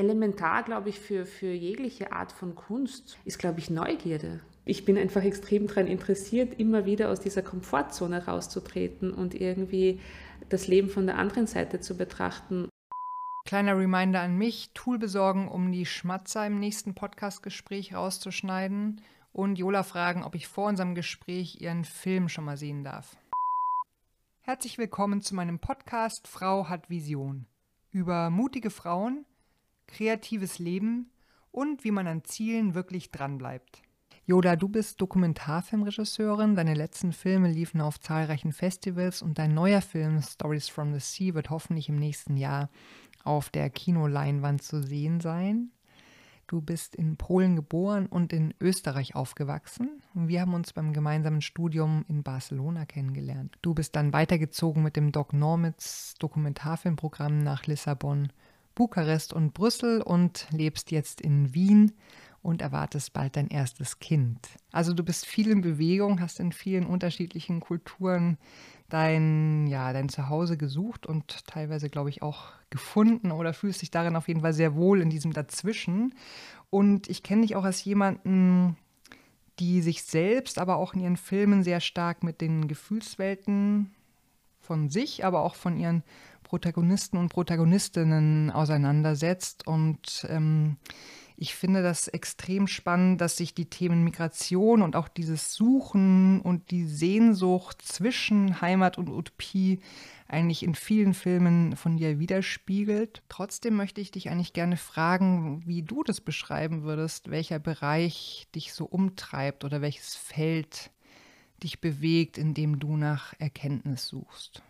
elementar, glaube ich, für, für jegliche Art von Kunst ist, glaube ich, Neugierde. Ich bin einfach extrem daran interessiert, immer wieder aus dieser Komfortzone rauszutreten und irgendwie das Leben von der anderen Seite zu betrachten. Kleiner Reminder an mich, Tool besorgen, um die Schmatzer im nächsten Podcast-Gespräch rauszuschneiden und Jola fragen, ob ich vor unserem Gespräch ihren Film schon mal sehen darf. Herzlich willkommen zu meinem Podcast Frau hat Vision über mutige Frauen, kreatives Leben und wie man an Zielen wirklich dranbleibt. Yoda, du bist Dokumentarfilmregisseurin. Deine letzten Filme liefen auf zahlreichen Festivals und dein neuer Film Stories from the Sea wird hoffentlich im nächsten Jahr auf der Kinoleinwand zu sehen sein. Du bist in Polen geboren und in Österreich aufgewachsen. Wir haben uns beim gemeinsamen Studium in Barcelona kennengelernt. Du bist dann weitergezogen mit dem Doc Normitz Dokumentarfilmprogramm nach Lissabon, Bukarest und Brüssel und lebst jetzt in Wien und erwartest bald dein erstes Kind. Also du bist viel in Bewegung, hast in vielen unterschiedlichen Kulturen dein, ja, dein Zuhause gesucht und teilweise, glaube ich, auch gefunden oder fühlst dich darin auf jeden Fall sehr wohl in diesem Dazwischen. Und ich kenne dich auch als jemanden, die sich selbst, aber auch in ihren Filmen sehr stark mit den Gefühlswelten von sich, aber auch von ihren Protagonisten und Protagonistinnen auseinandersetzt und ähm, ich finde das extrem spannend, dass sich die Themen Migration und auch dieses Suchen und die Sehnsucht zwischen Heimat und Utopie eigentlich in vielen Filmen von dir widerspiegelt. Trotzdem möchte ich dich eigentlich gerne fragen, wie du das beschreiben würdest, welcher Bereich dich so umtreibt oder welches Feld dich bewegt, in dem du nach Erkenntnis suchst.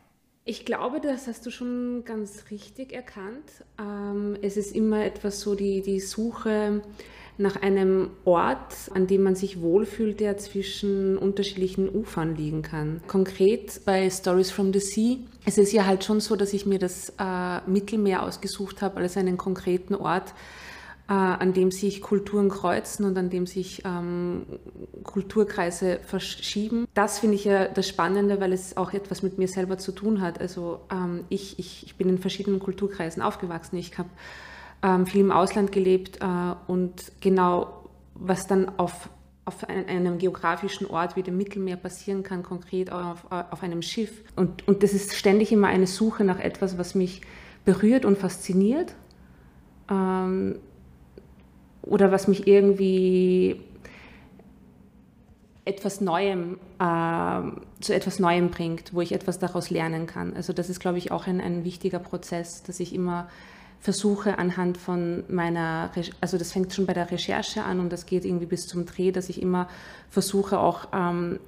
Ich glaube, das hast du schon ganz richtig erkannt. Ähm, es ist immer etwas so die, die Suche nach einem Ort, an dem man sich wohlfühlt, der zwischen unterschiedlichen Ufern liegen kann. Konkret bei Stories from the Sea es ist ja halt schon so, dass ich mir das äh, Mittelmeer ausgesucht habe als einen konkreten Ort, an dem sich Kulturen kreuzen und an dem sich ähm, Kulturkreise verschieben. Das finde ich ja das Spannende, weil es auch etwas mit mir selber zu tun hat. Also ähm, ich, ich, ich bin in verschiedenen Kulturkreisen aufgewachsen. Ich habe ähm, viel im Ausland gelebt äh, und genau was dann auf auf einem geografischen Ort wie dem Mittelmeer passieren kann, konkret auf, auf einem Schiff. Und, und das ist ständig immer eine Suche nach etwas, was mich berührt und fasziniert. Oder was mich irgendwie etwas Neuem, äh, zu etwas Neuem bringt, wo ich etwas daraus lernen kann. Also das ist, glaube ich, auch ein, ein wichtiger Prozess, dass ich immer versuche anhand von meiner, also das fängt schon bei der Recherche an und das geht irgendwie bis zum Dreh, dass ich immer versuche auch ähm,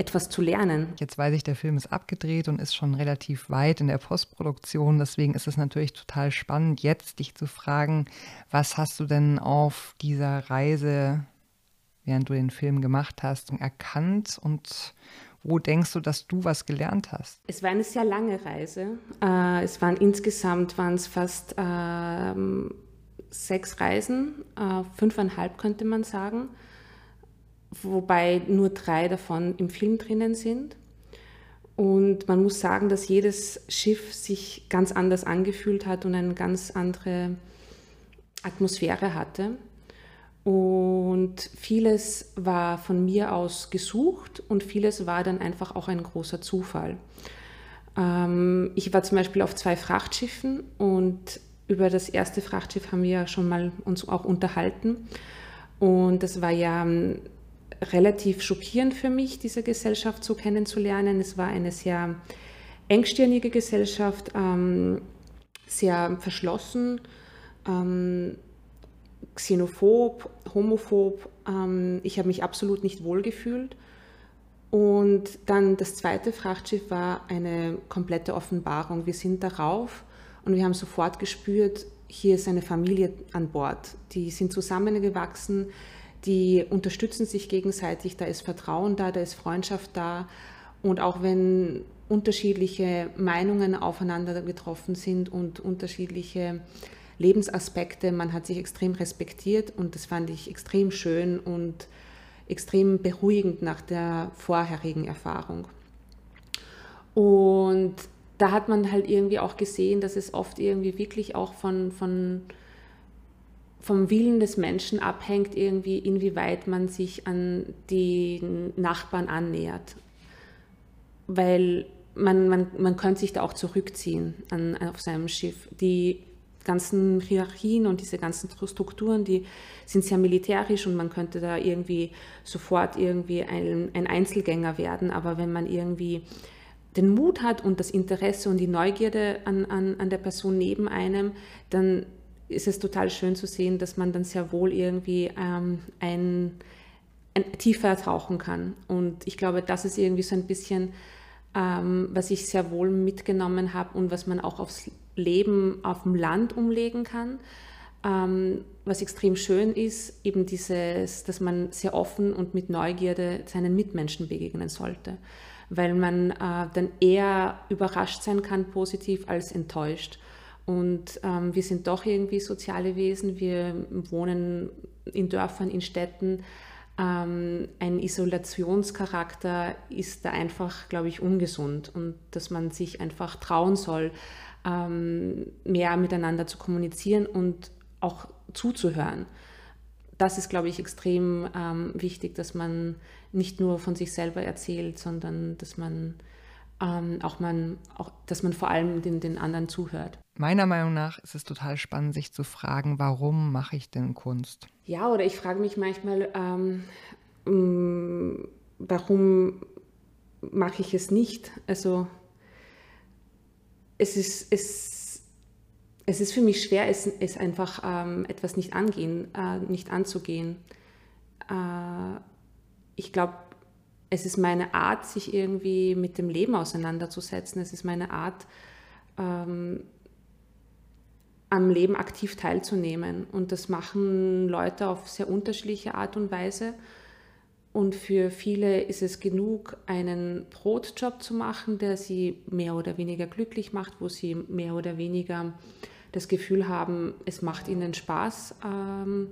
etwas zu lernen. Jetzt weiß ich, der Film ist abgedreht und ist schon relativ weit in der Postproduktion. Deswegen ist es natürlich total spannend, jetzt dich zu fragen, was hast du denn auf dieser Reise, während du den Film gemacht hast, erkannt und wo denkst du, dass du was gelernt hast? Es war eine sehr lange Reise. Äh, es waren insgesamt waren es fast äh, sechs Reisen, äh, fünfeinhalb könnte man sagen wobei nur drei davon im Film drinnen sind. Und man muss sagen, dass jedes Schiff sich ganz anders angefühlt hat und eine ganz andere Atmosphäre hatte. Und vieles war von mir aus gesucht und vieles war dann einfach auch ein großer Zufall. Ähm, ich war zum Beispiel auf zwei Frachtschiffen und über das erste Frachtschiff haben wir schon mal uns auch unterhalten. Und das war ja relativ schockierend für mich, diese Gesellschaft so kennenzulernen. Es war eine sehr engstirnige Gesellschaft, ähm, sehr verschlossen, ähm, xenophob, homophob. Ähm, ich habe mich absolut nicht wohlgefühlt. Und dann das zweite Frachtschiff war eine komplette Offenbarung. Wir sind darauf und wir haben sofort gespürt, hier ist eine Familie an Bord. Die sind zusammengewachsen, die unterstützen sich gegenseitig, da ist Vertrauen da, da ist Freundschaft da. Und auch wenn unterschiedliche Meinungen aufeinander getroffen sind und unterschiedliche Lebensaspekte, man hat sich extrem respektiert und das fand ich extrem schön und extrem beruhigend nach der vorherigen Erfahrung. Und da hat man halt irgendwie auch gesehen, dass es oft irgendwie wirklich auch von, von vom Willen des Menschen abhängt, irgendwie, inwieweit man sich an die Nachbarn annähert. Weil man, man, man könnte sich da auch zurückziehen an, auf seinem Schiff. Die ganzen Hierarchien und diese ganzen Strukturen, die sind sehr militärisch und man könnte da irgendwie sofort irgendwie ein, ein Einzelgänger werden. Aber wenn man irgendwie den Mut hat und das Interesse und die Neugierde an, an, an der Person neben einem, dann ist es total schön zu sehen, dass man dann sehr wohl irgendwie ähm, ein, ein tiefer tauchen kann. Und ich glaube, das ist irgendwie so ein bisschen, ähm, was ich sehr wohl mitgenommen habe und was man auch aufs Leben auf dem Land umlegen kann. Ähm, was extrem schön ist, eben dieses, dass man sehr offen und mit Neugierde seinen Mitmenschen begegnen sollte, weil man äh, dann eher überrascht sein kann, positiv als enttäuscht. Und ähm, wir sind doch irgendwie soziale Wesen. Wir wohnen in Dörfern, in Städten. Ähm, ein Isolationscharakter ist da einfach, glaube ich, ungesund. Und dass man sich einfach trauen soll, ähm, mehr miteinander zu kommunizieren und auch zuzuhören. Das ist, glaube ich, extrem ähm, wichtig, dass man nicht nur von sich selber erzählt, sondern dass man ähm, auch man, auch, dass man vor allem den, den anderen zuhört. Meiner Meinung nach ist es total spannend, sich zu fragen, warum mache ich denn Kunst? Ja, oder ich frage mich manchmal, ähm, mm, warum mache ich es nicht? Also es ist, es, es ist für mich schwer, es, es einfach ähm, etwas nicht angehen, äh, nicht anzugehen. Äh, ich glaube, es ist meine Art, sich irgendwie mit dem Leben auseinanderzusetzen. Es ist meine Art, ähm, am Leben aktiv teilzunehmen. Und das machen Leute auf sehr unterschiedliche Art und Weise. Und für viele ist es genug, einen Brotjob zu machen, der sie mehr oder weniger glücklich macht, wo sie mehr oder weniger das Gefühl haben, es macht ihnen Spaß. Ähm,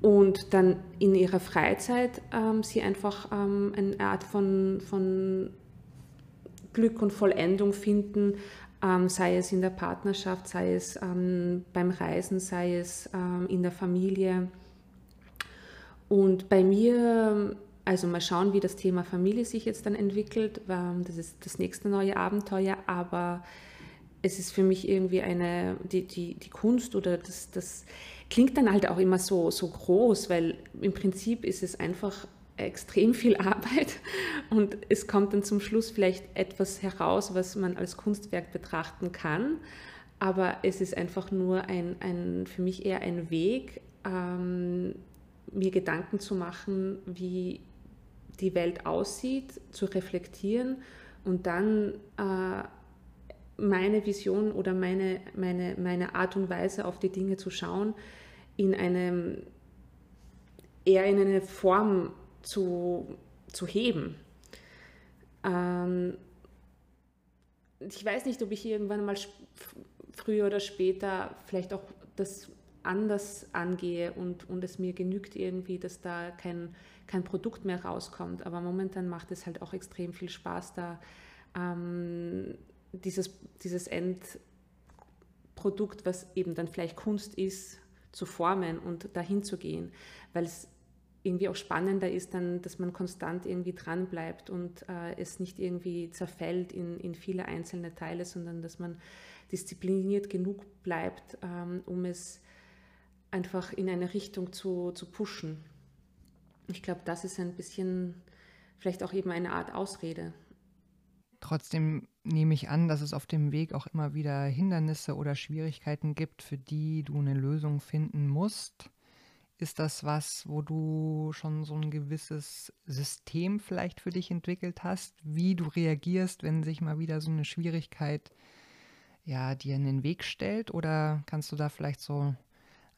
und dann in ihrer Freizeit ähm, sie einfach ähm, eine Art von, von Glück und Vollendung finden, ähm, sei es in der Partnerschaft, sei es ähm, beim Reisen, sei es ähm, in der Familie. Und bei mir, also mal schauen, wie das Thema Familie sich jetzt dann entwickelt. Das ist das nächste neue Abenteuer, aber es ist für mich irgendwie eine, die, die, die Kunst oder das, das klingt dann halt auch immer so, so groß, weil im Prinzip ist es einfach extrem viel Arbeit und es kommt dann zum Schluss vielleicht etwas heraus, was man als Kunstwerk betrachten kann. Aber es ist einfach nur ein, ein für mich eher ein Weg, ähm, mir Gedanken zu machen, wie die Welt aussieht, zu reflektieren und dann äh, meine Vision oder meine, meine, meine Art und Weise auf die Dinge zu schauen, in einem eher in eine Form zu, zu heben. Ähm, ich weiß nicht, ob ich irgendwann mal früher oder später vielleicht auch das anders angehe und, und es mir genügt irgendwie, dass da kein, kein Produkt mehr rauskommt. Aber momentan macht es halt auch extrem viel Spaß, da ähm, dieses, dieses Endprodukt, was eben dann vielleicht Kunst ist, zu formen und dahin zu gehen, weil es irgendwie auch spannender ist dann, dass man konstant irgendwie dran bleibt und äh, es nicht irgendwie zerfällt in, in viele einzelne Teile, sondern dass man diszipliniert genug bleibt, ähm, um es einfach in eine Richtung zu, zu pushen. Ich glaube, das ist ein bisschen vielleicht auch eben eine Art Ausrede. Trotzdem nehme ich an, dass es auf dem Weg auch immer wieder Hindernisse oder Schwierigkeiten gibt, für die du eine Lösung finden musst. Ist das was, wo du schon so ein gewisses System vielleicht für dich entwickelt hast, wie du reagierst, wenn sich mal wieder so eine Schwierigkeit ja, dir in den Weg stellt? Oder kannst du da vielleicht so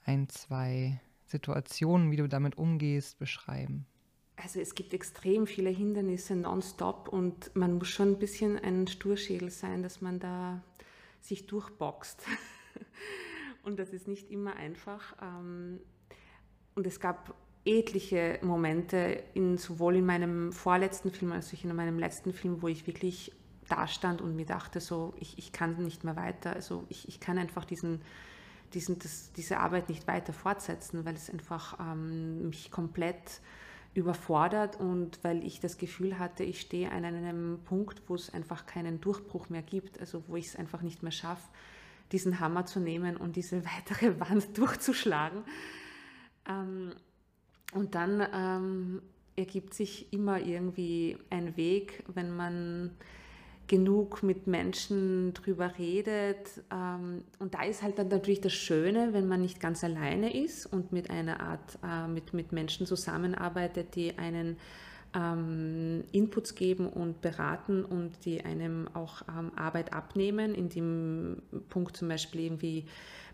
ein, zwei Situationen, wie du damit umgehst, beschreiben? Also es gibt extrem viele Hindernisse nonstop und man muss schon ein bisschen ein Sturschädel sein, dass man da sich durchboxt. und das ist nicht immer einfach. Ähm, und es gab etliche Momente, in, sowohl in meinem vorletzten Film als auch in meinem letzten Film, wo ich wirklich da stand und mir dachte, so, ich, ich kann nicht mehr weiter. Also ich, ich kann einfach diesen, diesen, das, diese Arbeit nicht weiter fortsetzen, weil es einfach ähm, mich komplett überfordert und weil ich das Gefühl hatte, ich stehe an einem Punkt, wo es einfach keinen Durchbruch mehr gibt, also wo ich es einfach nicht mehr schaffe, diesen Hammer zu nehmen und diese weitere Wand durchzuschlagen. Ähm, und dann ähm, ergibt sich immer irgendwie ein Weg, wenn man genug mit Menschen drüber redet. Ähm, und da ist halt dann natürlich das Schöne, wenn man nicht ganz alleine ist und mit einer Art, äh, mit, mit Menschen zusammenarbeitet, die einen ähm, Inputs geben und beraten und die einem auch ähm, Arbeit abnehmen. In dem Punkt zum Beispiel irgendwie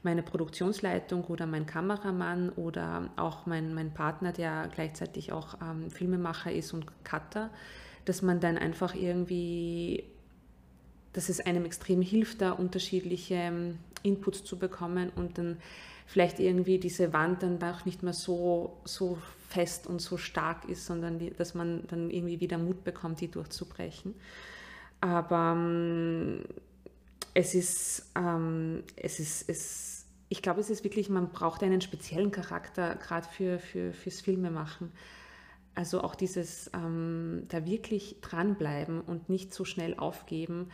meine Produktionsleitung oder mein Kameramann oder auch mein, mein Partner, der gleichzeitig auch Filmemacher ist und Cutter, dass man dann einfach irgendwie dass es einem extrem hilft, da unterschiedliche ähm, Inputs zu bekommen und dann vielleicht irgendwie diese Wand dann auch nicht mehr so, so fest und so stark ist, sondern die, dass man dann irgendwie wieder Mut bekommt, die durchzubrechen. Aber ähm, es ist, ähm, es ist, es, ich glaube, es ist wirklich, man braucht einen speziellen Charakter, gerade für, für, fürs Filmemachen. Also auch dieses ähm, da wirklich dranbleiben und nicht so schnell aufgeben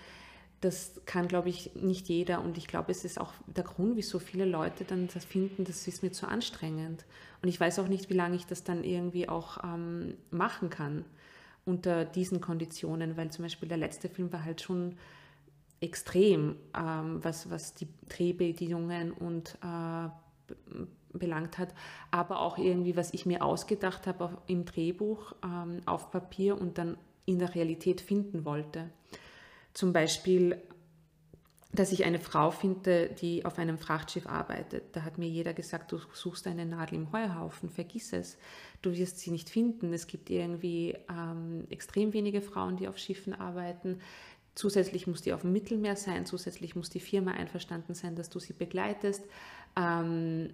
das kann, glaube ich, nicht jeder. Und ich glaube, es ist auch der Grund, wieso viele Leute dann das finden, das ist mir zu anstrengend. Und ich weiß auch nicht, wie lange ich das dann irgendwie auch ähm, machen kann unter diesen Konditionen, weil zum Beispiel der letzte Film war halt schon extrem, ähm, was, was die Drehbedingungen und äh, belangt hat, aber auch irgendwie, was ich mir ausgedacht habe im Drehbuch ähm, auf Papier und dann in der Realität finden wollte. Zum Beispiel, dass ich eine Frau finde, die auf einem Frachtschiff arbeitet. Da hat mir jeder gesagt, du suchst eine Nadel im Heuhaufen, vergiss es. Du wirst sie nicht finden. Es gibt irgendwie ähm, extrem wenige Frauen, die auf Schiffen arbeiten. Zusätzlich muss die auf dem Mittelmeer sein, zusätzlich muss die Firma einverstanden sein, dass du sie begleitest. Ähm,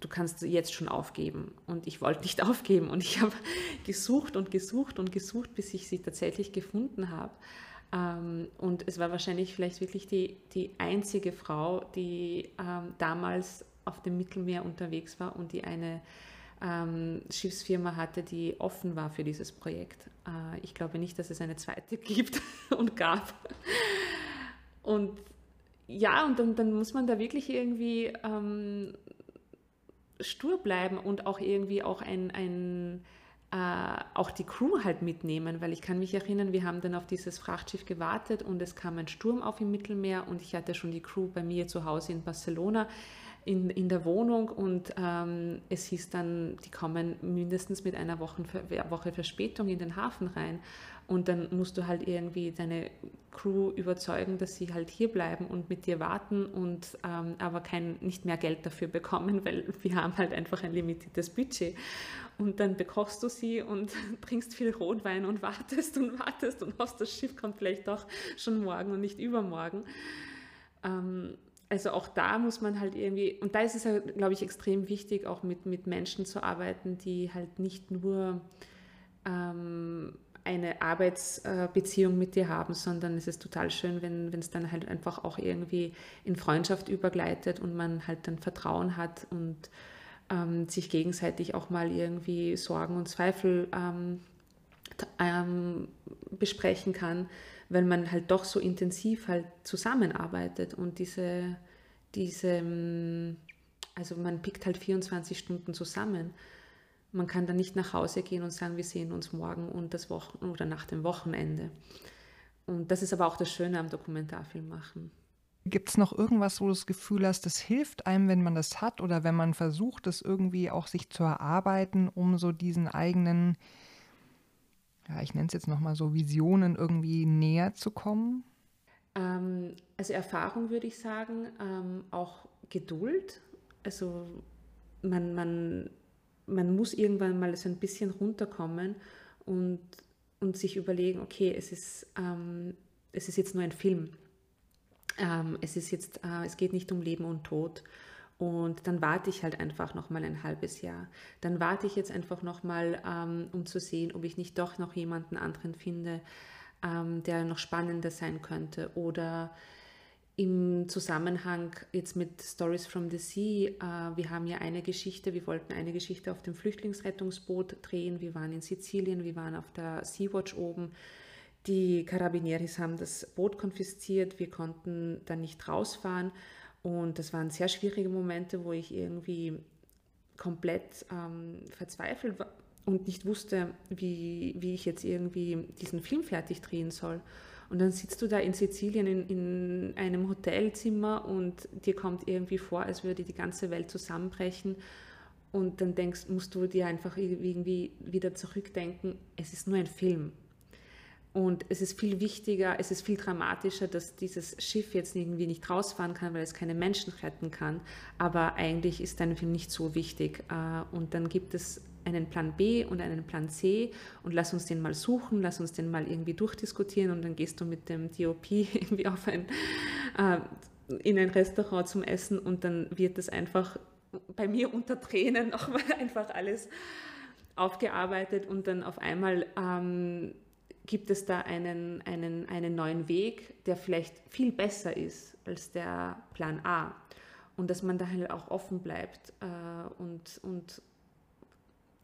du kannst jetzt schon aufgeben. Und ich wollte nicht aufgeben. Und ich habe gesucht und gesucht und gesucht, bis ich sie tatsächlich gefunden habe. Ähm, und es war wahrscheinlich vielleicht wirklich die, die einzige Frau, die ähm, damals auf dem Mittelmeer unterwegs war und die eine ähm, Schiffsfirma hatte, die offen war für dieses Projekt. Äh, ich glaube nicht, dass es eine zweite gibt und gab. Und ja, und dann, dann muss man da wirklich irgendwie ähm, stur bleiben und auch irgendwie auch ein, ein auch die Crew halt mitnehmen, weil ich kann mich erinnern, wir haben dann auf dieses Frachtschiff gewartet und es kam ein Sturm auf im Mittelmeer und ich hatte schon die Crew bei mir zu Hause in Barcelona in, in der Wohnung und ähm, es hieß dann, die kommen mindestens mit einer Woche, Woche Verspätung in den Hafen rein und dann musst du halt irgendwie deine Crew überzeugen, dass sie halt hier bleiben und mit dir warten und ähm, aber kein, nicht mehr Geld dafür bekommen, weil wir haben halt einfach ein limitiertes Budget. Und dann bekochst du sie und trinkst viel Rotwein und wartest und wartest und hoffst, das Schiff kommt vielleicht doch schon morgen und nicht übermorgen. Ähm, also auch da muss man halt irgendwie, und da ist es, halt, glaube ich, extrem wichtig, auch mit, mit Menschen zu arbeiten, die halt nicht nur ähm, eine Arbeitsbeziehung mit dir haben, sondern es ist total schön, wenn es dann halt einfach auch irgendwie in Freundschaft übergleitet und man halt dann Vertrauen hat und ähm, sich gegenseitig auch mal irgendwie Sorgen und Zweifel ähm, ähm, besprechen kann, weil man halt doch so intensiv halt zusammenarbeitet und diese, diese, ähm, also man pickt halt 24 Stunden zusammen man kann dann nicht nach Hause gehen und sagen, wir sehen uns morgen und das Wochen oder nach dem Wochenende. Und das ist aber auch das Schöne am Dokumentarfilm machen. Gibt es noch irgendwas, wo du das Gefühl hast, das hilft einem, wenn man das hat oder wenn man versucht, das irgendwie auch sich zu erarbeiten, um so diesen eigenen, ja, ich nenne es jetzt nochmal so, Visionen irgendwie näher zu kommen? Ähm, also Erfahrung würde ich sagen, ähm, auch Geduld. Also man, man man muss irgendwann mal so ein bisschen runterkommen und, und sich überlegen, okay, es ist, ähm, es ist jetzt nur ein Film. Ähm, es, ist jetzt, äh, es geht nicht um Leben und Tod. Und dann warte ich halt einfach noch mal ein halbes Jahr. Dann warte ich jetzt einfach noch mal, ähm, um zu sehen, ob ich nicht doch noch jemanden anderen finde, ähm, der noch spannender sein könnte. Oder im Zusammenhang jetzt mit Stories from the Sea, äh, wir haben ja eine Geschichte, wir wollten eine Geschichte auf dem Flüchtlingsrettungsboot drehen. Wir waren in Sizilien, wir waren auf der Sea-Watch oben. Die Carabinieris haben das Boot konfisziert, wir konnten dann nicht rausfahren und das waren sehr schwierige Momente, wo ich irgendwie komplett ähm, verzweifelt war und nicht wusste, wie, wie ich jetzt irgendwie diesen Film fertig drehen soll. Und dann sitzt du da in Sizilien in, in einem Hotelzimmer und dir kommt irgendwie vor, als würde die ganze Welt zusammenbrechen. Und dann denkst, musst du dir einfach irgendwie wieder zurückdenken, es ist nur ein Film. Und es ist viel wichtiger, es ist viel dramatischer, dass dieses Schiff jetzt irgendwie nicht rausfahren kann, weil es keine Menschen retten kann. Aber eigentlich ist dein Film nicht so wichtig. Äh, und dann gibt es einen Plan B und einen Plan C und lass uns den mal suchen, lass uns den mal irgendwie durchdiskutieren und dann gehst du mit dem DOP irgendwie auf ein, äh, in ein Restaurant zum Essen und dann wird das einfach bei mir unter Tränen nochmal einfach alles aufgearbeitet und dann auf einmal ähm, gibt es da einen, einen, einen neuen Weg, der vielleicht viel besser ist als der Plan A. Und dass man da halt auch offen bleibt äh, und, und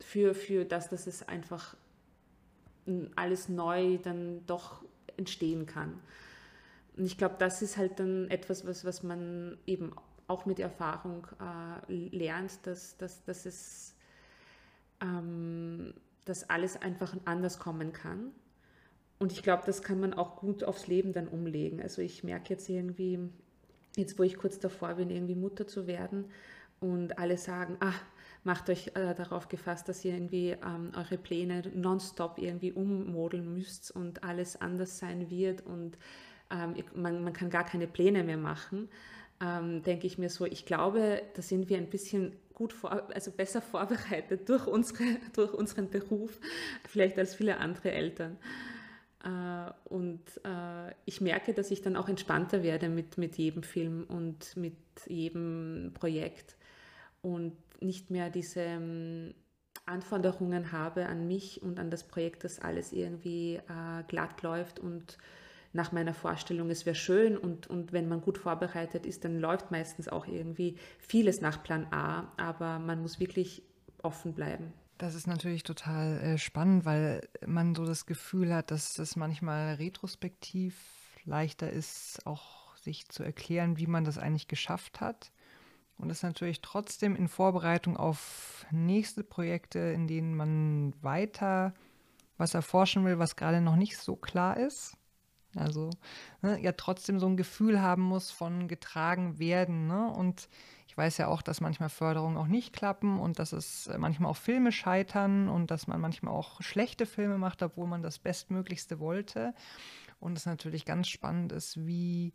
für, für das, dass es einfach alles neu dann doch entstehen kann. Und ich glaube, das ist halt dann etwas, was, was man eben auch mit Erfahrung äh, lernt, dass, dass, dass es ähm, dass alles einfach anders kommen kann. Und ich glaube, das kann man auch gut aufs Leben dann umlegen. Also ich merke jetzt irgendwie, jetzt wo ich kurz davor bin, irgendwie Mutter zu werden und alle sagen, ah, macht euch äh, darauf gefasst, dass ihr irgendwie ähm, eure Pläne nonstop irgendwie ummodeln müsst und alles anders sein wird und ähm, man, man kann gar keine Pläne mehr machen, ähm, denke ich mir so, ich glaube, da sind wir ein bisschen gut vor, also besser vorbereitet durch, unsere, durch unseren Beruf, vielleicht als viele andere Eltern. Äh, und äh, ich merke, dass ich dann auch entspannter werde mit, mit jedem Film und mit jedem Projekt und nicht mehr diese ähm, Anforderungen habe an mich und an das Projekt, dass alles irgendwie äh, glatt läuft und nach meiner Vorstellung, es wäre schön und, und wenn man gut vorbereitet ist, dann läuft meistens auch irgendwie vieles nach Plan A, aber man muss wirklich offen bleiben. Das ist natürlich total äh, spannend, weil man so das Gefühl hat, dass es manchmal retrospektiv leichter ist, auch sich zu erklären, wie man das eigentlich geschafft hat. Und das natürlich trotzdem in Vorbereitung auf nächste Projekte, in denen man weiter was erforschen will, was gerade noch nicht so klar ist. Also ne, ja trotzdem so ein Gefühl haben muss von getragen werden. Ne? Und ich weiß ja auch, dass manchmal Förderungen auch nicht klappen und dass es manchmal auch Filme scheitern und dass man manchmal auch schlechte Filme macht, obwohl man das Bestmöglichste wollte. Und es natürlich ganz spannend ist, wie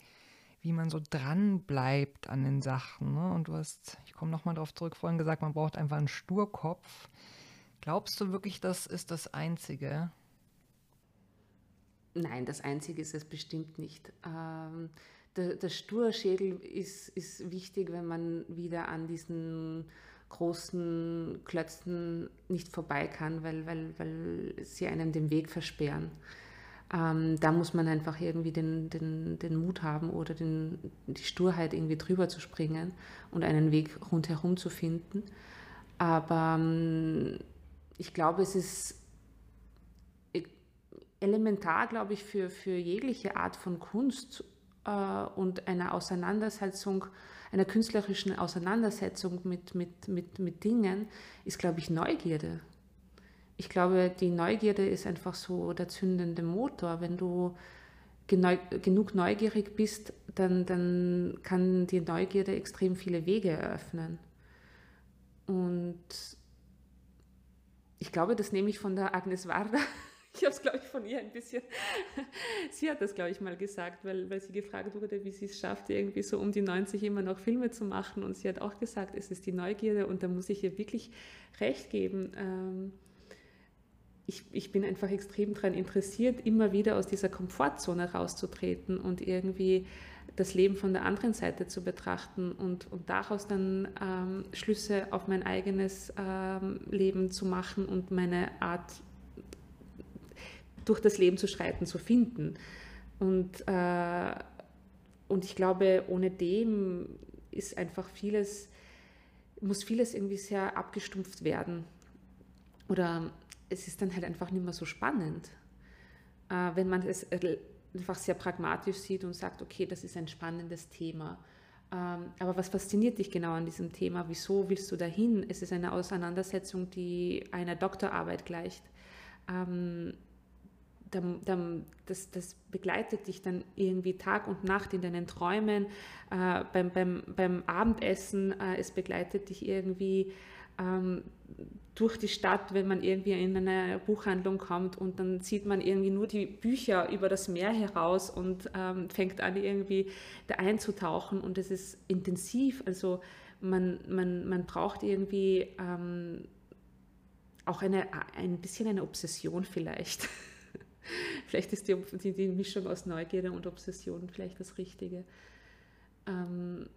wie man so dran bleibt an den Sachen. Ne? Und du hast, ich komme nochmal darauf zurück, vorhin gesagt, man braucht einfach einen Sturkopf. Glaubst du wirklich, das ist das Einzige? Nein, das Einzige ist es bestimmt nicht. Ähm, der, der Sturschädel ist, ist wichtig, wenn man wieder an diesen großen Klötzen nicht vorbei kann, weil, weil, weil sie einem den Weg versperren. Ähm, da muss man einfach irgendwie den, den, den Mut haben oder den, die Sturheit, irgendwie drüber zu springen und einen Weg rundherum zu finden. Aber ähm, ich glaube, es ist elementar, glaube ich, für, für jegliche Art von Kunst äh, und einer Auseinandersetzung, einer künstlerischen Auseinandersetzung mit, mit, mit, mit Dingen, ist, glaube ich, Neugierde ich glaube, die Neugierde ist einfach so der zündende Motor. Wenn du genug neugierig bist, dann, dann kann die Neugierde extrem viele Wege eröffnen. Und ich glaube, das nehme ich von der Agnes Varda. Ich habe es, glaube ich, von ihr ein bisschen. sie hat das, glaube ich, mal gesagt, weil, weil sie gefragt wurde, wie sie es schafft, irgendwie so um die 90 immer noch Filme zu machen. Und sie hat auch gesagt, es ist die Neugierde und da muss ich ihr wirklich recht geben. Ähm, ich, ich bin einfach extrem daran interessiert, immer wieder aus dieser Komfortzone rauszutreten und irgendwie das Leben von der anderen Seite zu betrachten und, und daraus dann ähm, Schlüsse auf mein eigenes ähm, Leben zu machen und meine Art durch das Leben zu schreiten zu finden. Und äh, und ich glaube, ohne dem ist einfach vieles, muss vieles irgendwie sehr abgestumpft werden. Oder es ist dann halt einfach nicht mehr so spannend, äh, wenn man es einfach sehr pragmatisch sieht und sagt, okay, das ist ein spannendes Thema. Ähm, aber was fasziniert dich genau an diesem Thema? Wieso willst du dahin? Es ist eine Auseinandersetzung, die einer Doktorarbeit gleicht. Ähm, das, das, begleitet dich dann irgendwie Tag und Nacht in deinen Träumen, äh, beim, beim, beim, Abendessen, äh, es begleitet dich irgendwie ähm, durch die Stadt, wenn man irgendwie in eine Buchhandlung kommt und dann sieht man irgendwie nur die Bücher über das Meer heraus und ähm, fängt an irgendwie da einzutauchen und es ist intensiv, also man, man, man braucht irgendwie ähm, auch eine, ein bisschen eine Obsession vielleicht. vielleicht ist die, die, die, Mischung aus Neugierde und Obsession vielleicht das Richtige. Ähm,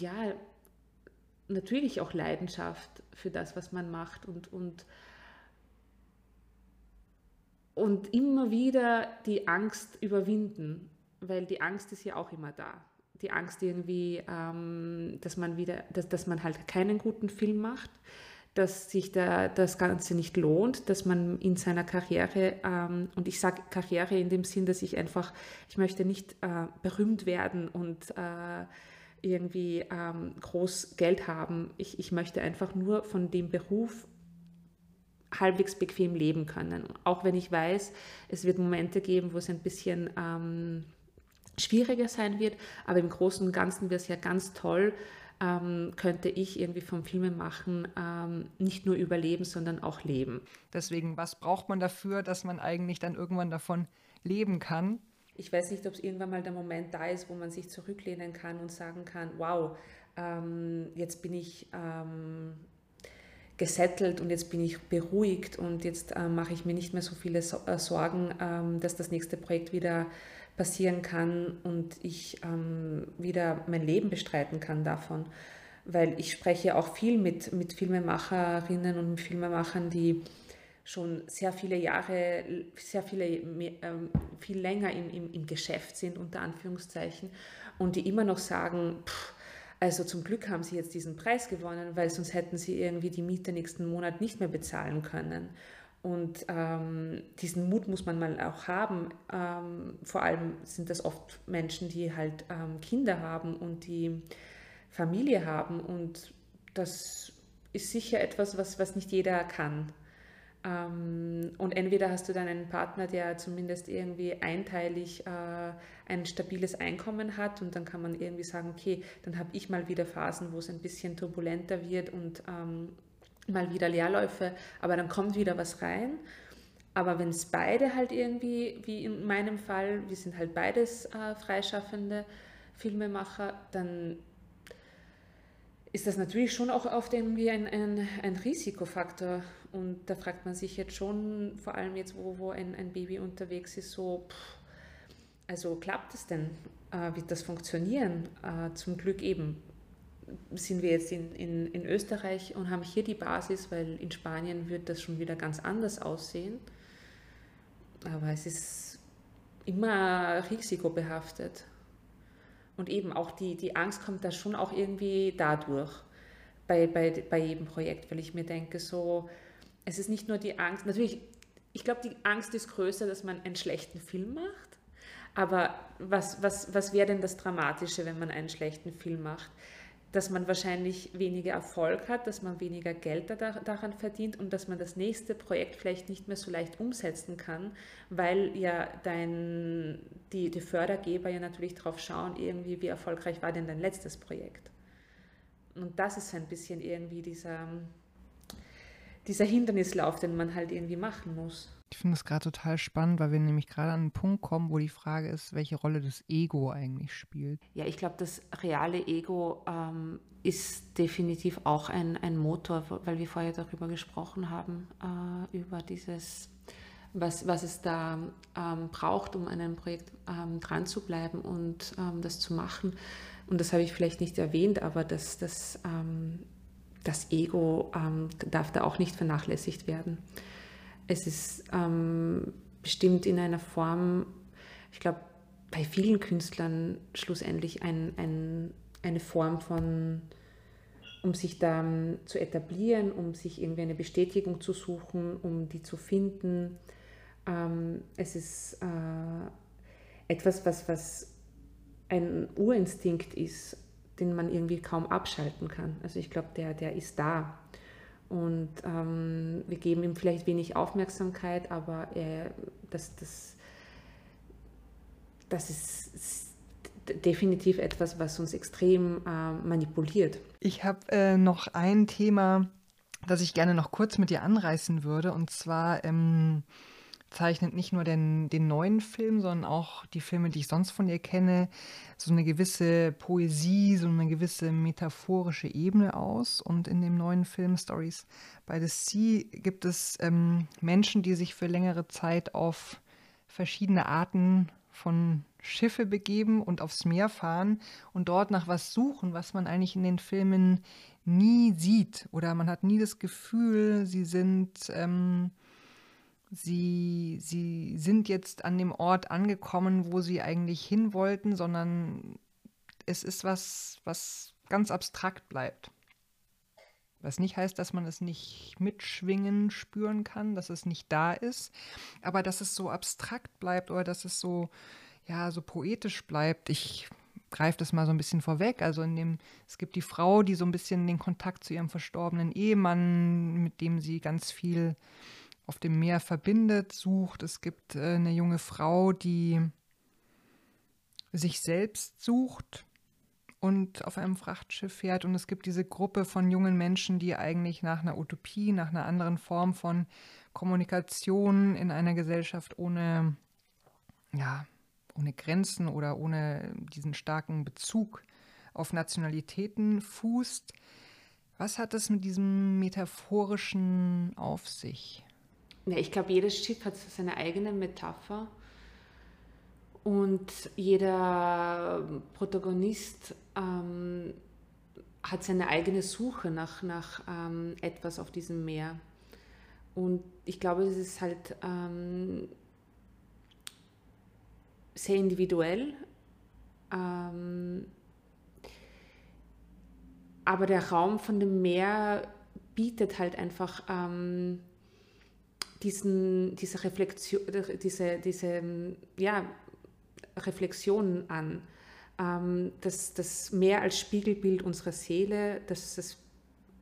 ja, natürlich auch Leidenschaft für das, was man macht und, und, und immer wieder die Angst überwinden, weil die Angst ist ja auch immer da. Die Angst irgendwie, ähm, dass man wieder, dass, dass man halt keinen guten Film macht, dass sich da das Ganze nicht lohnt, dass man in seiner Karriere, ähm, und ich sage Karriere in dem Sinn, dass ich einfach, ich möchte nicht äh, berühmt werden und äh, irgendwie ähm, groß Geld haben. Ich, ich möchte einfach nur von dem Beruf halbwegs bequem leben können. Auch wenn ich weiß, es wird Momente geben, wo es ein bisschen ähm, schwieriger sein wird, aber im Großen und Ganzen wäre es ja ganz toll, ähm, könnte ich irgendwie vom Filmemachen ähm, nicht nur überleben, sondern auch leben. Deswegen, was braucht man dafür, dass man eigentlich dann irgendwann davon leben kann? Ich weiß nicht, ob es irgendwann mal der Moment da ist, wo man sich zurücklehnen kann und sagen kann, wow, ähm, jetzt bin ich ähm, gesettelt und jetzt bin ich beruhigt und jetzt äh, mache ich mir nicht mehr so viele so äh, Sorgen, ähm, dass das nächste Projekt wieder passieren kann und ich ähm, wieder mein Leben bestreiten kann davon. Weil ich spreche auch viel mit, mit Filmemacherinnen und Filmemachern, die schon sehr viele Jahre, sehr viele, ähm, viel länger im, im, im Geschäft sind, unter Anführungszeichen, und die immer noch sagen, pff, also zum Glück haben sie jetzt diesen Preis gewonnen, weil sonst hätten sie irgendwie die Miete nächsten Monat nicht mehr bezahlen können. Und ähm, diesen Mut muss man mal auch haben. Ähm, vor allem sind das oft Menschen, die halt ähm, Kinder haben und die Familie haben. Und das ist sicher etwas, was, was nicht jeder kann. Ähm, und entweder hast du dann einen Partner, der zumindest irgendwie einteilig äh, ein stabiles Einkommen hat und dann kann man irgendwie sagen, okay, dann habe ich mal wieder Phasen, wo es ein bisschen turbulenter wird und ähm, mal wieder Leerläufe, aber dann kommt wieder was rein. Aber wenn es beide halt irgendwie, wie in meinem Fall, wir sind halt beides äh, freischaffende Filmemacher, dann ist das natürlich schon auch oft irgendwie ein, ein, ein, Risikofaktor. Und da fragt man sich jetzt schon, vor allem jetzt, wo, wo ein, ein Baby unterwegs ist, so, pff, also klappt es denn? Äh, wird das funktionieren? Äh, zum Glück eben sind wir jetzt in, in, in Österreich und haben hier die Basis, weil in Spanien wird das schon wieder ganz anders aussehen. Aber es ist immer risikobehaftet. Und eben auch die, die Angst kommt da schon auch irgendwie dadurch bei, bei, bei jedem Projekt, weil ich mir denke, so, es ist nicht nur die Angst, natürlich, ich glaube, die Angst ist größer, dass man einen schlechten Film macht. Aber was, was, was wäre denn das Dramatische, wenn man einen schlechten Film macht? Dass man wahrscheinlich weniger Erfolg hat, dass man weniger Geld daran verdient und dass man das nächste Projekt vielleicht nicht mehr so leicht umsetzen kann, weil ja dein, die, die Fördergeber ja natürlich darauf schauen, irgendwie, wie erfolgreich war denn dein letztes Projekt. Und das ist ein bisschen irgendwie dieser, dieser Hindernislauf, den man halt irgendwie machen muss. Ich finde es gerade total spannend, weil wir nämlich gerade an einen Punkt kommen, wo die Frage ist, welche Rolle das Ego eigentlich spielt. Ja, ich glaube, das reale Ego ähm, ist definitiv auch ein, ein Motor, weil wir vorher darüber gesprochen haben, äh, über dieses, was, was es da ähm, braucht, um an einem Projekt ähm, dran zu bleiben und ähm, das zu machen. Und das habe ich vielleicht nicht erwähnt, aber das, das, ähm, das Ego ähm, darf da auch nicht vernachlässigt werden es ist ähm, bestimmt in einer Form, ich glaube, bei vielen Künstlern schlussendlich ein, ein, eine Form von, um sich da zu etablieren, um sich irgendwie eine Bestätigung zu suchen, um die zu finden. Ähm, es ist äh, etwas, was, was ein Urinstinkt ist, den man irgendwie kaum abschalten kann. Also ich glaube, der, der ist da. Und ähm, wir geben ihm vielleicht wenig Aufmerksamkeit, aber er, das, das, das ist definitiv etwas, was uns extrem äh, manipuliert. Ich habe äh, noch ein Thema, das ich gerne noch kurz mit dir anreißen würde, und zwar ähm, zeichnet nicht nur den, den neuen Film, sondern auch die Filme, die ich sonst von ihr kenne, so eine gewisse Poesie, so eine gewisse metaphorische Ebene aus. Und in dem neuen Film Stories by the Sea gibt es ähm, Menschen, die sich für längere Zeit auf verschiedene Arten von Schiffe begeben und aufs Meer fahren und dort nach was suchen, was man eigentlich in den Filmen nie sieht. Oder man hat nie das Gefühl, sie sind ähm, sie, sie sind jetzt an dem Ort angekommen, wo sie eigentlich hin wollten, sondern es ist was, was ganz abstrakt bleibt. Was nicht heißt, dass man es nicht mitschwingen spüren kann, dass es nicht da ist, aber dass es so abstrakt bleibt oder dass es so, ja, so poetisch bleibt. Ich greife das mal so ein bisschen vorweg. Also in dem, es gibt die Frau, die so ein bisschen den Kontakt zu ihrem verstorbenen Ehemann, mit dem sie ganz viel auf dem Meer verbindet, sucht. Es gibt äh, eine junge Frau, die sich selbst sucht und auf einem Frachtschiff fährt. Und es gibt diese Gruppe von jungen Menschen, die eigentlich nach einer Utopie, nach einer anderen Form von Kommunikation in einer Gesellschaft ohne, ja, ohne Grenzen oder ohne diesen starken Bezug auf Nationalitäten fußt. Was hat es mit diesem Metaphorischen auf sich? Ja, ich glaube, jedes Schiff hat seine eigene Metapher und jeder Protagonist ähm, hat seine eigene Suche nach, nach ähm, etwas auf diesem Meer. Und ich glaube, es ist halt ähm, sehr individuell. Ähm, aber der Raum von dem Meer bietet halt einfach ähm, diesen, diese Reflexion, diese, diese ja, Reflexion an. Ähm, das, das mehr als Spiegelbild unserer Seele, das ist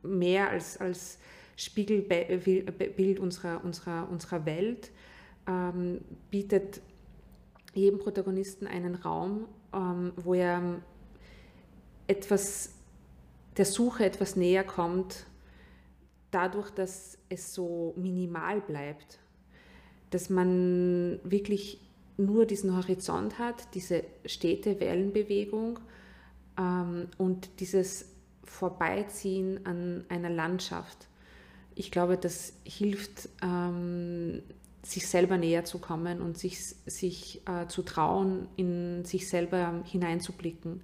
mehr als, als Spiegelbild unserer, unserer, unserer Welt, ähm, bietet jedem Protagonisten einen Raum, ähm, wo er etwas der Suche etwas näher kommt, dadurch, dass es so minimal bleibt, dass man wirklich nur diesen Horizont hat, diese stete Wellenbewegung ähm, und dieses Vorbeiziehen an einer Landschaft. Ich glaube, das hilft, ähm, sich selber näher zu kommen und sich, sich äh, zu trauen, in sich selber hineinzublicken.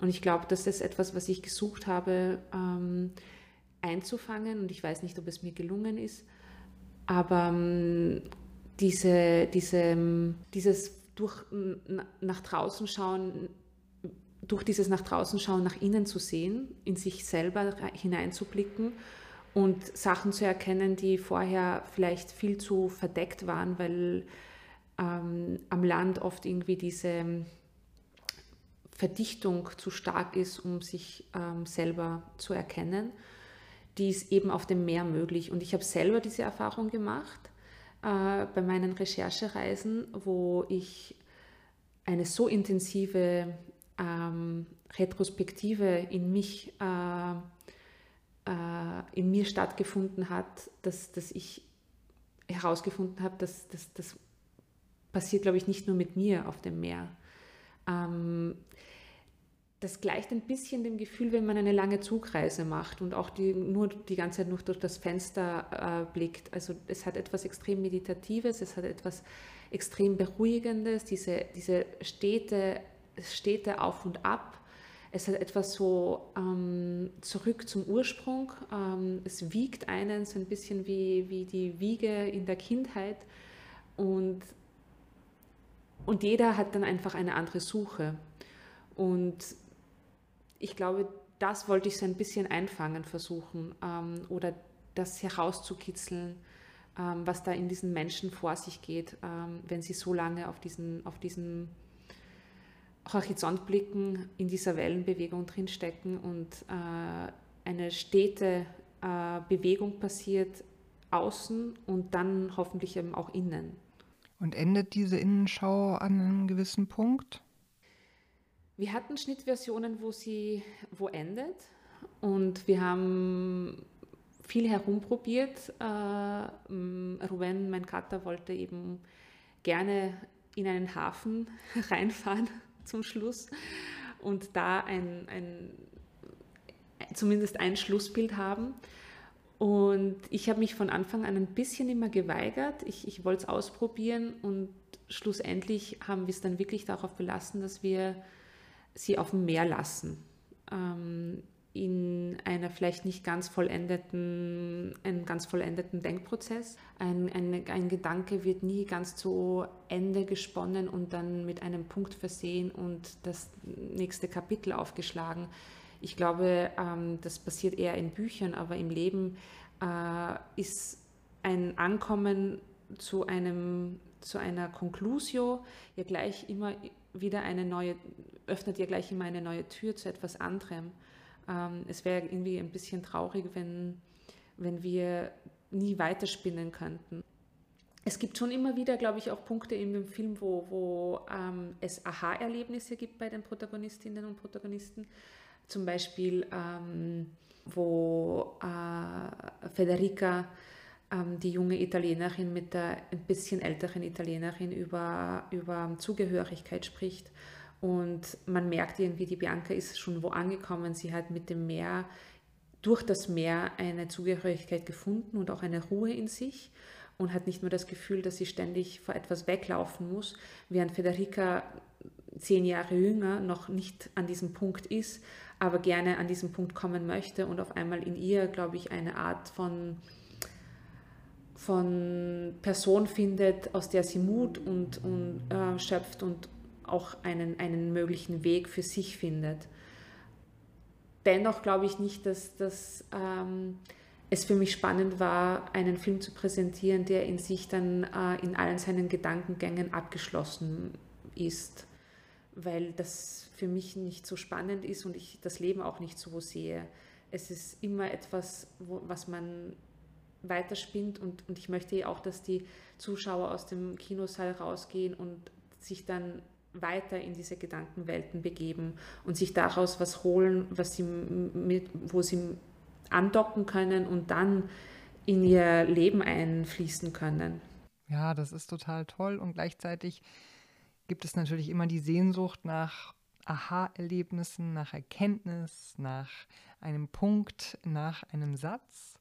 Und ich glaube, das ist etwas, was ich gesucht habe, ähm, einzufangen und ich weiß nicht, ob es mir gelungen ist, aber ähm, diese, diese, ähm, dieses durch nach draußen schauen, durch dieses nach draußen schauen, nach innen zu sehen, in sich selber hineinzublicken und Sachen zu erkennen, die vorher vielleicht viel zu verdeckt waren, weil ähm, am Land oft irgendwie diese ähm, Verdichtung zu stark ist, um sich ähm, selber zu erkennen die ist eben auf dem Meer möglich. Und ich habe selber diese Erfahrung gemacht äh, bei meinen Recherchereisen, wo ich eine so intensive ähm, Retrospektive in mich, äh, äh, in mir stattgefunden hat, dass, dass ich herausgefunden habe, dass, das passiert, glaube ich, nicht nur mit mir auf dem Meer. Ähm, das gleicht ein bisschen dem Gefühl, wenn man eine lange Zugreise macht und auch die, nur die ganze Zeit nur durch das Fenster äh, blickt. Also es hat etwas extrem Meditatives, es hat etwas extrem Beruhigendes, diese, diese Städte, Städte auf und ab. Es hat etwas so ähm, zurück zum Ursprung. Ähm, es wiegt einen so ein bisschen wie, wie die Wiege in der Kindheit. und, und jeder hat dann einfach eine andere Suche. Und ich glaube, das wollte ich so ein bisschen einfangen versuchen ähm, oder das herauszukitzeln, ähm, was da in diesen Menschen vor sich geht, ähm, wenn sie so lange auf diesen, auf diesen Horizont blicken, in dieser Wellenbewegung drinstecken und äh, eine stete äh, Bewegung passiert außen und dann hoffentlich eben auch innen. Und endet diese Innenschau an einem gewissen Punkt? Wir hatten Schnittversionen, wo sie wo endet und wir haben viel herumprobiert. Äh, Ruben, mein Kater, wollte eben gerne in einen Hafen reinfahren zum Schluss und da ein, ein, zumindest ein Schlussbild haben. Und ich habe mich von Anfang an ein bisschen immer geweigert. Ich, ich wollte es ausprobieren und schlussendlich haben wir es dann wirklich darauf belassen, dass wir sie auf dem Meer lassen. Ähm, in einer vielleicht nicht ganz vollendeten, einen ganz vollendeten Denkprozess. Ein, ein, ein Gedanke wird nie ganz zu Ende gesponnen und dann mit einem Punkt versehen und das nächste Kapitel aufgeschlagen. Ich glaube, ähm, das passiert eher in Büchern, aber im Leben äh, ist ein Ankommen zu, einem, zu einer Conclusio ja gleich immer wieder eine neue, öffnet ja gleich immer eine neue Tür zu etwas anderem. Ähm, es wäre irgendwie ein bisschen traurig, wenn, wenn wir nie weiterspinnen könnten. Es gibt schon immer wieder, glaube ich, auch Punkte in dem Film, wo, wo ähm, es Aha-Erlebnisse gibt bei den Protagonistinnen und Protagonisten. Zum Beispiel, ähm, wo äh, Federica, ähm, die junge Italienerin mit der ein bisschen älteren Italienerin über, über Zugehörigkeit spricht und man merkt irgendwie, die Bianca ist schon wo angekommen. Sie hat mit dem Meer, durch das Meer eine Zugehörigkeit gefunden und auch eine Ruhe in sich und hat nicht nur das Gefühl, dass sie ständig vor etwas weglaufen muss, während Federica zehn Jahre jünger noch nicht an diesem Punkt ist, aber gerne an diesem Punkt kommen möchte und auf einmal in ihr, glaube ich, eine Art von, von Person findet, aus der sie Mut und, und äh, schöpft und, auch einen, einen möglichen Weg für sich findet. Dennoch glaube ich nicht, dass, dass ähm, es für mich spannend war, einen Film zu präsentieren, der in sich dann äh, in allen seinen Gedankengängen abgeschlossen ist, weil das für mich nicht so spannend ist und ich das Leben auch nicht so sehe. Es ist immer etwas, wo, was man weiterspinnt und, und ich möchte auch, dass die Zuschauer aus dem Kinosaal rausgehen und sich dann weiter in diese Gedankenwelten begeben und sich daraus was holen, was sie mit, wo sie andocken können und dann in ihr Leben einfließen können. Ja, das ist total toll und gleichzeitig gibt es natürlich immer die Sehnsucht nach Aha-Erlebnissen, nach Erkenntnis, nach einem Punkt, nach einem Satz.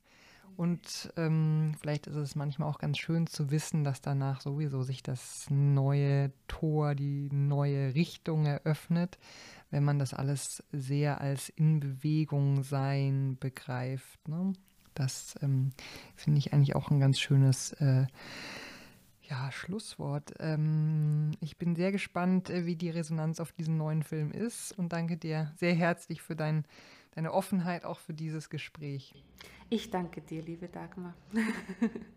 Und ähm, vielleicht ist es manchmal auch ganz schön zu wissen, dass danach sowieso sich das neue Tor, die neue Richtung eröffnet, wenn man das alles sehr als in Bewegung sein begreift. Ne? Das ähm, finde ich eigentlich auch ein ganz schönes äh, ja, Schlusswort. Ähm, ich bin sehr gespannt, äh, wie die Resonanz auf diesen neuen Film ist und danke dir sehr herzlich für dein, deine Offenheit auch für dieses Gespräch. Ich danke dir, liebe Dagmar.